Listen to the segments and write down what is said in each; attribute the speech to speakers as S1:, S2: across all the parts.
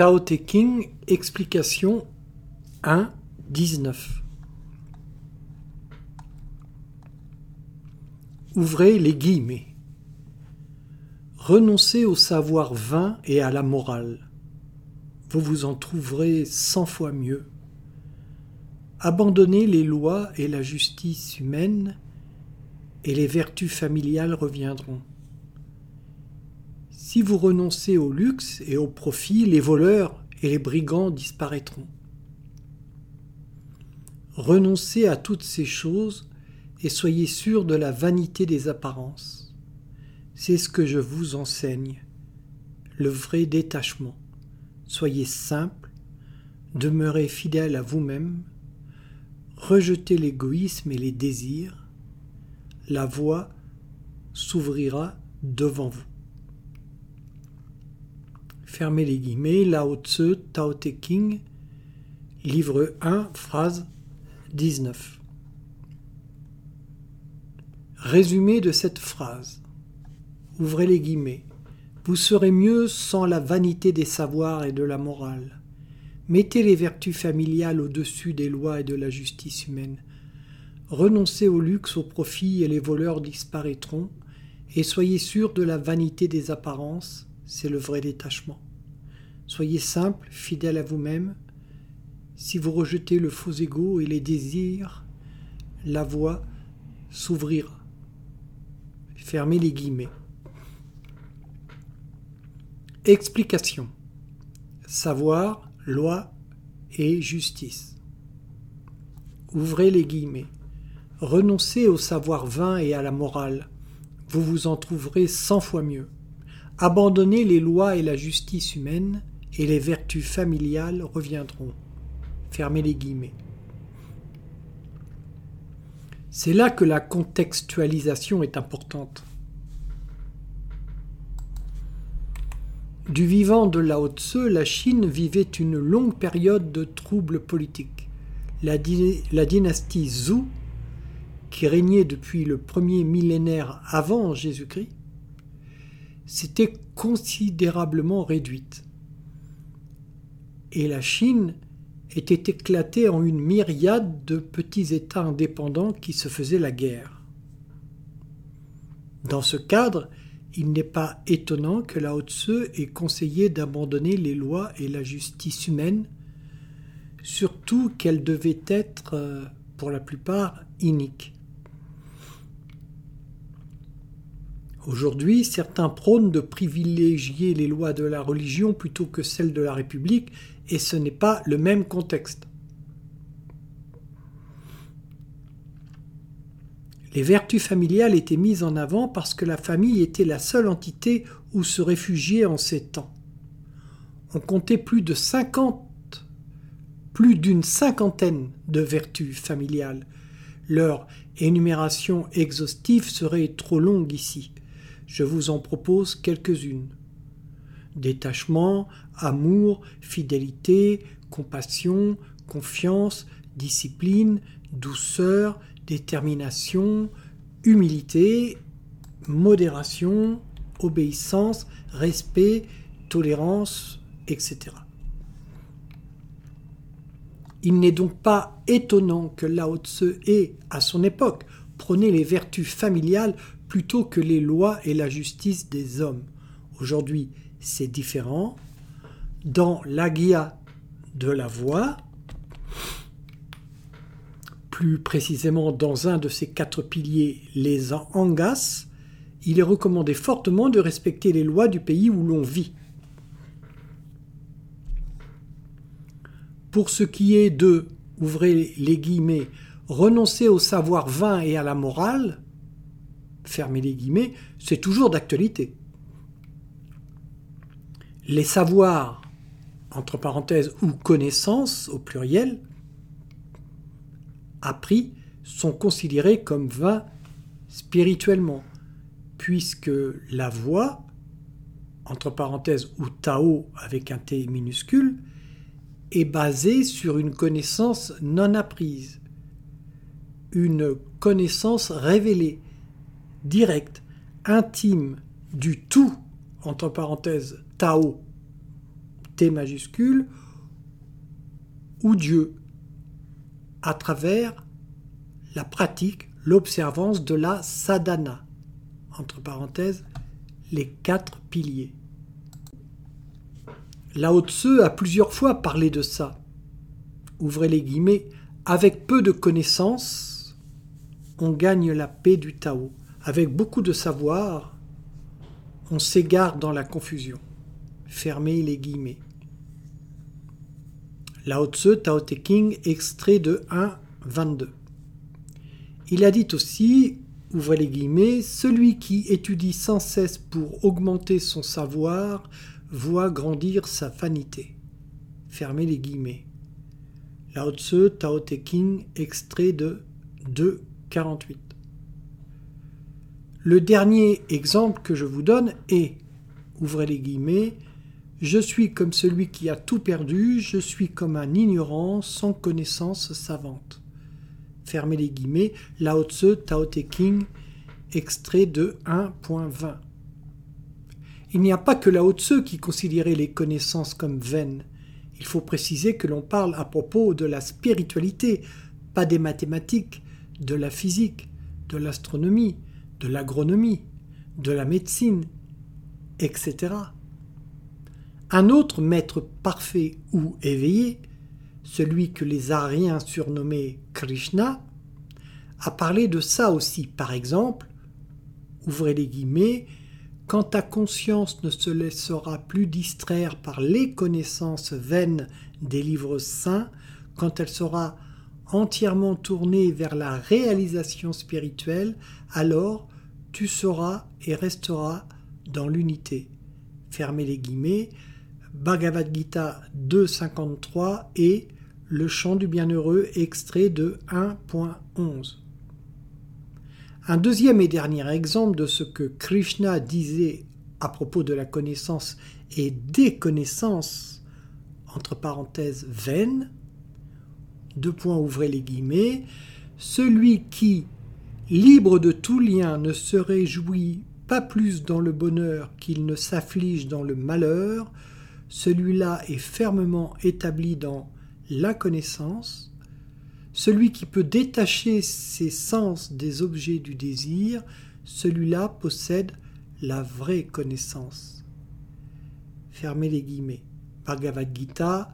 S1: Tao Te King, explication 1, 19. Ouvrez les guillemets. Renoncez au savoir vain et à la morale. Vous vous en trouverez cent fois mieux. Abandonnez les lois et la justice humaine, et les vertus familiales reviendront. Si vous renoncez au luxe et au profit, les voleurs et les brigands disparaîtront. Renoncez à toutes ces choses et soyez sûr de la vanité des apparences. C'est ce que je vous enseigne, le vrai détachement. Soyez simple, demeurez fidèle à vous-même, rejetez l'égoïsme et les désirs, la voie s'ouvrira devant vous. Fermez les guillemets, Lao Tzu, Tao Te King, livre 1, phrase 19. Résumé de cette phrase. Ouvrez les guillemets. Vous serez mieux sans la vanité des savoirs et de la morale. Mettez les vertus familiales au-dessus des lois et de la justice humaine. Renoncez au luxe, au profit, et les voleurs disparaîtront, et soyez sûr de la vanité des apparences, c'est le vrai détachement. Soyez simple, fidèle à vous-même. Si vous rejetez le faux ego et les désirs, la voie s'ouvrira. Fermez les guillemets. Explication. Savoir, loi et justice. Ouvrez les guillemets. Renoncez au savoir vain et à la morale. Vous vous en trouverez cent fois mieux. Abandonnez les lois et la justice humaine, et les vertus familiales reviendront. Fermez les guillemets. C'est là que la contextualisation est importante. Du vivant de Lao Tse, la Chine vivait une longue période de troubles politiques. La, la dynastie Zhou, qui régnait depuis le premier millénaire avant Jésus-Christ, s'était considérablement réduite. Et la Chine était éclatée en une myriade de petits États indépendants qui se faisaient la guerre. Dans ce cadre, il n'est pas étonnant que Lao Tse ait conseillé d'abandonner les lois et la justice humaine, surtout qu'elles devaient être, euh, pour la plupart, iniques. Aujourd'hui, certains prônent de privilégier les lois de la religion plutôt que celles de la République, et ce n'est pas le même contexte. Les vertus familiales étaient mises en avant parce que la famille était la seule entité où se réfugier en ces temps. On comptait plus de 50, plus d'une cinquantaine de vertus familiales. Leur énumération exhaustive serait trop longue ici. Je vous en propose quelques-unes. Détachement, amour, fidélité, compassion, confiance, discipline, douceur, détermination, humilité, modération, obéissance, respect, tolérance, etc. Il n'est donc pas étonnant que Lao Tse ait, à son époque, prôné les vertus familiales plutôt que les lois et la justice des hommes. Aujourd'hui, c'est différent. Dans l'Agia de la voix, plus précisément dans un de ces quatre piliers, les Angas, il est recommandé fortement de respecter les lois du pays où l'on vit. Pour ce qui est de, ouvrez les guillemets, renoncer au savoir vain et à la morale, fermez les guillemets, c'est toujours d'actualité. Les savoirs, entre parenthèses, ou connaissances au pluriel, appris, sont considérés comme vains spirituellement, puisque la voix, entre parenthèses, ou Tao avec un T minuscule, est basée sur une connaissance non apprise, une connaissance révélée, direct, intime, du tout, entre parenthèses, Tao, T majuscule, ou Dieu, à travers la pratique, l'observance de la sadhana, entre parenthèses, les quatre piliers. Lao Tse a plusieurs fois parlé de ça. Ouvrez les guillemets, avec peu de connaissances, on gagne la paix du Tao. Avec beaucoup de savoir, on s'égare dans la confusion. Fermez les guillemets. Lao Tse, Tao Te King, extrait de 1, 22. Il a dit aussi, ouvrez les guillemets, celui qui étudie sans cesse pour augmenter son savoir voit grandir sa vanité. Fermez les guillemets. Lao Tse, Tao Te King, extrait de 2, 48. Le dernier exemple que je vous donne est, ouvrez les guillemets, je suis comme celui qui a tout perdu, je suis comme un ignorant sans connaissance savante. Fermez les guillemets, Lao Tse, Tao Te King, extrait de 1.20. Il n'y a pas que Lao Tse qui considérait les connaissances comme vaines. Il faut préciser que l'on parle à propos de la spiritualité, pas des mathématiques, de la physique, de l'astronomie, de l'agronomie, de la médecine, etc. Un autre maître parfait ou éveillé, celui que les Aryens surnommaient Krishna, a parlé de ça aussi. Par exemple, ouvrez les guillemets, quand ta conscience ne se laissera plus distraire par les connaissances vaines des livres saints, quand elle sera entièrement tournée vers la réalisation spirituelle, alors tu seras et resteras dans l'unité. Fermez les guillemets. Bhagavad Gita 2.53 et Le chant du bienheureux extrait de 1.11. Un deuxième et dernier exemple de ce que Krishna disait à propos de la connaissance et des connaissances, entre parenthèses, vaines, deux points ouvrez les guillemets, celui qui, libre de tout lien, ne se réjouit pas plus dans le bonheur qu'il ne s'afflige dans le malheur, celui-là est fermement établi dans la connaissance, celui qui peut détacher ses sens des objets du désir, celui-là possède la vraie connaissance. Fermez les guillemets. Bhagavad Gita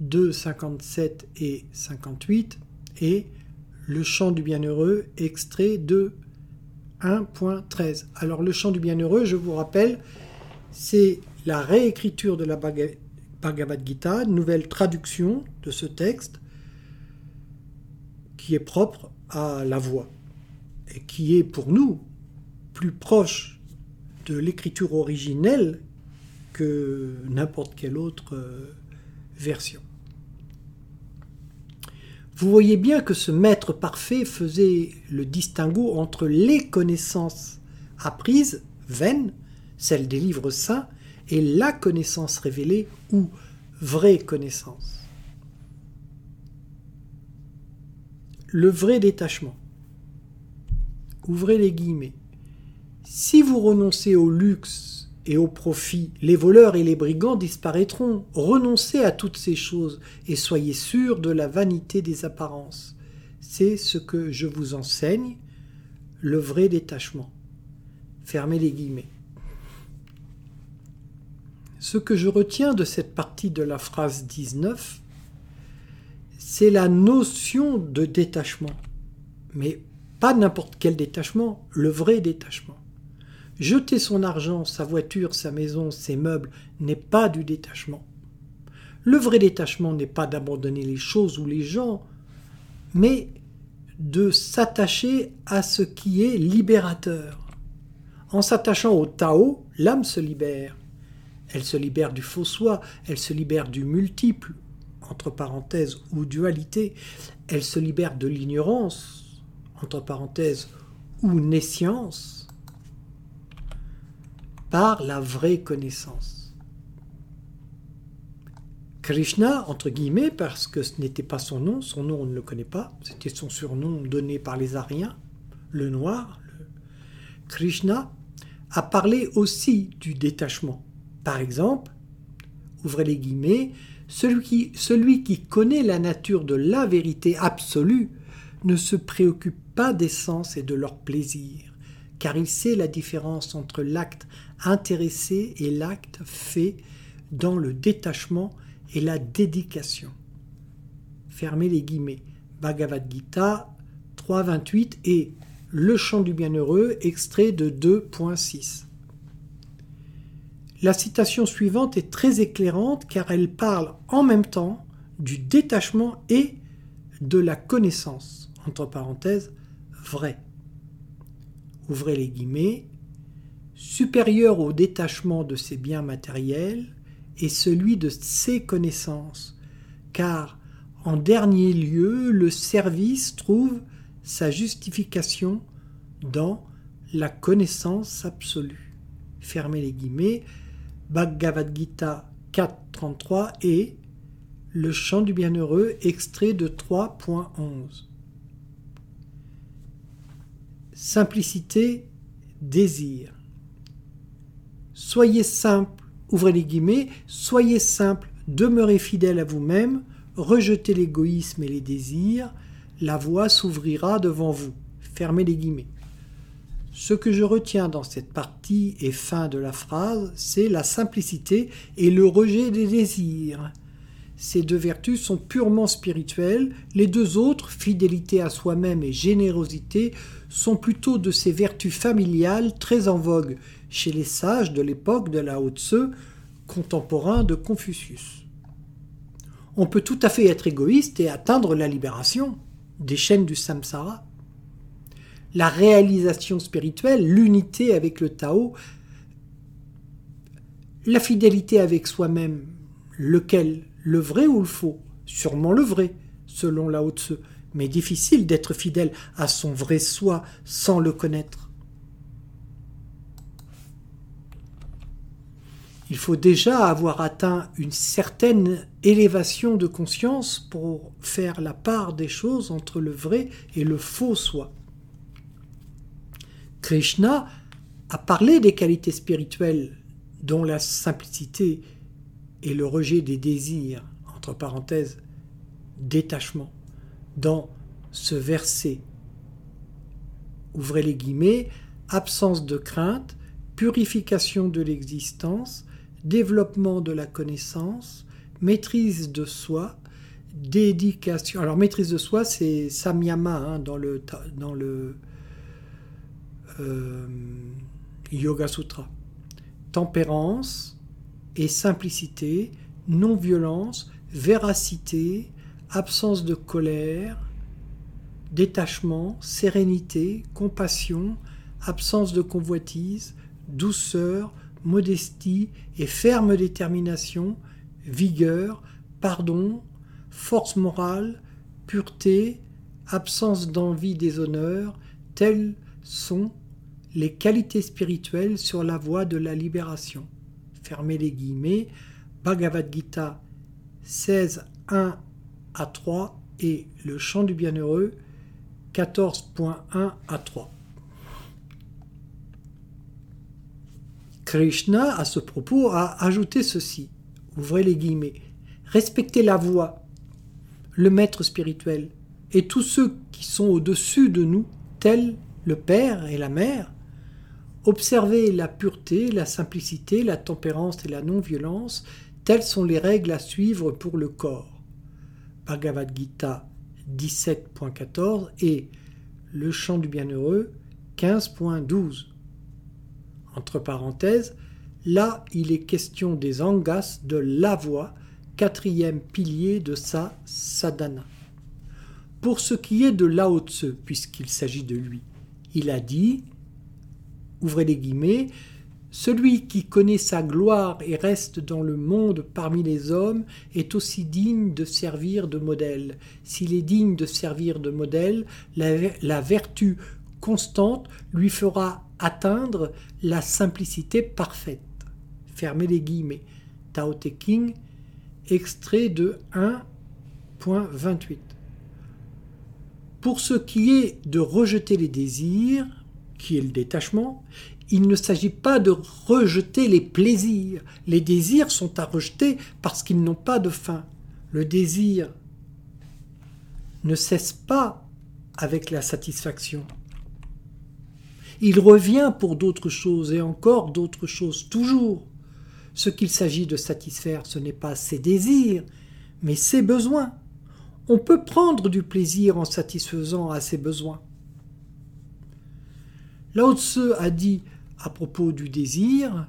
S1: 2, 57 et 58 et Le chant du bienheureux, extrait de 1.13. Alors le chant du bienheureux, je vous rappelle, c'est la réécriture de la Bhagavad Gita, nouvelle traduction de ce texte qui est propre à la voix et qui est pour nous plus proche de l'écriture originelle que n'importe quelle autre euh, version. Vous voyez bien que ce maître parfait faisait le distinguo entre les connaissances apprises, vaines, celles des livres saints, et la connaissance révélée ou vraie connaissance. Le vrai détachement. Ouvrez les guillemets. Si vous renoncez au luxe et au profit, les voleurs et les brigands disparaîtront. Renoncez à toutes ces choses et soyez sûrs de la vanité des apparences. C'est ce que je vous enseigne, le vrai détachement. Fermez les guillemets. Ce que je retiens de cette partie de la phrase 19, c'est la notion de détachement. Mais pas n'importe quel détachement, le vrai détachement. Jeter son argent, sa voiture, sa maison, ses meubles n'est pas du détachement. Le vrai détachement n'est pas d'abandonner les choses ou les gens, mais de s'attacher à ce qui est libérateur. En s'attachant au Tao, l'âme se libère. Elle se libère du faux soi, elle se libère du multiple, entre parenthèses, ou dualité, elle se libère de l'ignorance, entre parenthèses, ou nescience, par la vraie connaissance. Krishna, entre guillemets, parce que ce n'était pas son nom, son nom on ne le connaît pas, c'était son surnom donné par les Ariens, le noir, Krishna, a parlé aussi du détachement. Par exemple, ouvrez les guillemets, celui qui, celui qui connaît la nature de la vérité absolue ne se préoccupe pas des sens et de leur plaisir, car il sait la différence entre l'acte intéressé et l'acte fait dans le détachement et la dédication. Fermez les guillemets. Bhagavad Gita 3.28 et Le chant du bienheureux, extrait de 2.6. La citation suivante est très éclairante car elle parle en même temps du détachement et de la connaissance, entre parenthèses, vrai. Ouvrez les guillemets, supérieur au détachement de ses biens matériels est celui de ses connaissances, car en dernier lieu le service trouve sa justification dans la connaissance absolue. Fermez les guillemets, Bhagavad Gita 4.33 et Le chant du bienheureux, extrait de 3.11. Simplicité, désir. Soyez simple, ouvrez les guillemets, soyez simple, demeurez fidèle à vous-même, rejetez l'égoïsme et les désirs, la voie s'ouvrira devant vous. Fermez les guillemets. Ce que je retiens dans cette partie et fin de la phrase, c'est la simplicité et le rejet des désirs. Ces deux vertus sont purement spirituelles, les deux autres, fidélité à soi-même et générosité, sont plutôt de ces vertus familiales très en vogue chez les sages de l'époque de la Haute-Tse, contemporains de Confucius. On peut tout à fait être égoïste et atteindre la libération des chaînes du samsara la réalisation spirituelle, l'unité avec le Tao, la fidélité avec soi-même, lequel Le vrai ou le faux Sûrement le vrai, selon Lao Tzu, mais difficile d'être fidèle à son vrai soi sans le connaître. Il faut déjà avoir atteint une certaine élévation de conscience pour faire la part des choses entre le vrai et le faux soi. Krishna a parlé des qualités spirituelles dont la simplicité et le rejet des désirs, entre parenthèses, détachement, dans ce verset. Ouvrez les guillemets, absence de crainte, purification de l'existence, développement de la connaissance, maîtrise de soi, dédication. Alors maîtrise de soi, c'est samyama hein, dans le, euh, Yoga Sutra. Tempérance et simplicité, non-violence, véracité, absence de colère, détachement, sérénité, compassion, absence de convoitise, douceur, modestie et ferme détermination, vigueur, pardon, force morale, pureté, absence d'envie des honneurs, tels sont les qualités spirituelles sur la voie de la libération. Fermez les guillemets. Bhagavad Gita 16, 1 à 3 et le chant du bienheureux 14.1 à 3. Krishna, à ce propos, a ajouté ceci. Ouvrez les guillemets. Respectez la voix, le maître spirituel, et tous ceux qui sont au-dessus de nous, tels le Père et la Mère, Observez la pureté, la simplicité, la tempérance et la non-violence, telles sont les règles à suivre pour le corps. Bhagavad Gita 17.14 et Le chant du bienheureux 15.12. Entre parenthèses, là il est question des angas de la voix, quatrième pilier de sa sadhana. Pour ce qui est de Lao Tse, puisqu'il s'agit de lui, il a dit ouvrez les guillemets, celui qui connaît sa gloire et reste dans le monde parmi les hommes est aussi digne de servir de modèle. S'il est digne de servir de modèle, la, vertu constante lui fera atteindre la simplicité parfaite. Fermez les guillemets. Tao Te King, extrait de 1.28. Pour ce qui est de rejeter les désirs, qui est le détachement, il ne s'agit pas de rejeter les plaisirs. Les désirs sont à rejeter parce qu'ils n'ont pas de fin. Le désir ne cesse pas avec la satisfaction. Il revient pour d'autres choses et encore d'autres choses, toujours. Ce qu'il s'agit de satisfaire, ce n'est pas ses désirs, mais ses besoins. On peut prendre du plaisir en satisfaisant à ses besoins. Lao Tse a dit à propos du désir,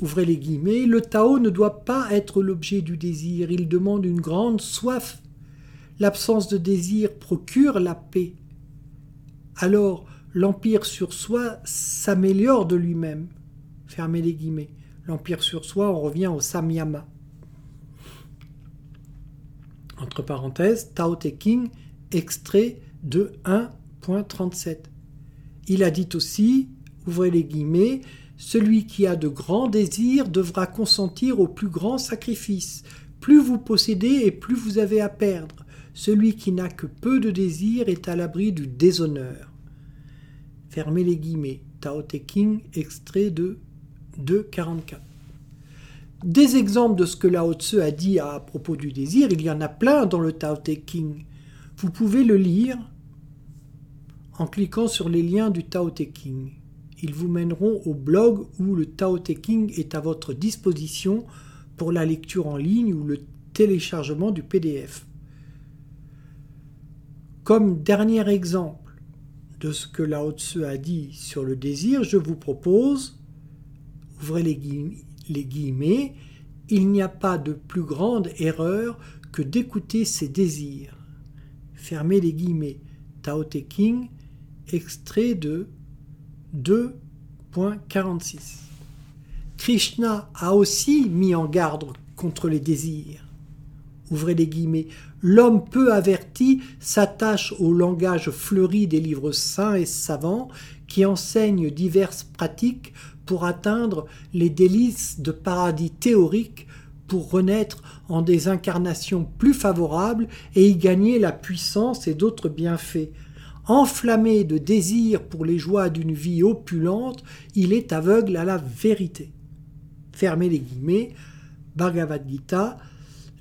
S1: ouvrez les guillemets, le Tao ne doit pas être l'objet du désir, il demande une grande soif. L'absence de désir procure la paix. Alors, l'empire sur soi s'améliore de lui-même. Fermez les guillemets. L'empire sur soi, on revient au samyama. Entre parenthèses, Tao Te King, extrait de 1.37. Il a dit aussi, ouvrez les guillemets, celui qui a de grands désirs devra consentir au plus grand sacrifice. Plus vous possédez et plus vous avez à perdre. Celui qui n'a que peu de désirs est à l'abri du déshonneur. Fermez les guillemets. Tao Te King, extrait de 2.44. Des exemples de ce que Lao Tse a dit à propos du désir, il y en a plein dans le Tao Te King. Vous pouvez le lire en cliquant sur les liens du Tao Te King. Ils vous mèneront au blog où le Tao Te King est à votre disposition pour la lecture en ligne ou le téléchargement du PDF. Comme dernier exemple de ce que Lao Tse a dit sur le désir, je vous propose, ouvrez les guillemets, il n'y a pas de plus grande erreur que d'écouter ses désirs. Fermez les guillemets. Tao Te King, extrait de 2.46. Krishna a aussi mis en garde contre les désirs. Ouvrez les guillemets. L'homme peu averti s'attache au langage fleuri des livres saints et savants qui enseignent diverses pratiques pour atteindre les délices de paradis théoriques pour renaître en des incarnations plus favorables et y gagner la puissance et d'autres bienfaits, enflammé de désir pour les joies d'une vie opulente, il est aveugle à la vérité. Fermez les guillemets, Bhagavad Gita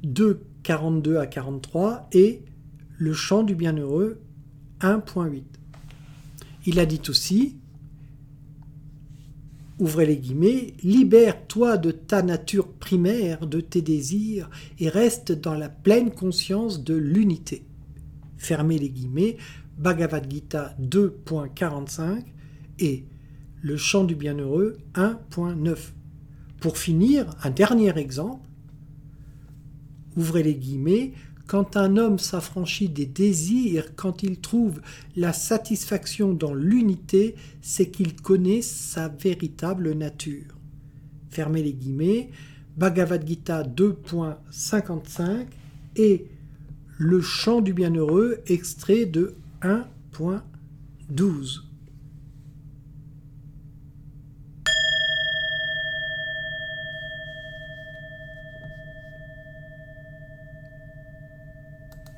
S1: 2, 42 à 43 et Le chant du bienheureux 1.8. Il a dit aussi, ouvrez les guillemets, libère-toi de ta nature primaire, de tes désirs, et reste dans la pleine conscience de l'unité. Fermez les guillemets, Bhagavad Gita 2.45 et Le chant du bienheureux 1.9. Pour finir, un dernier exemple. Ouvrez les guillemets. Quand un homme s'affranchit des désirs, quand il trouve la satisfaction dans l'unité, c'est qu'il connaît sa véritable nature. Fermez les guillemets. Bhagavad Gita 2.55 et Le chant du bienheureux, extrait de 1.12.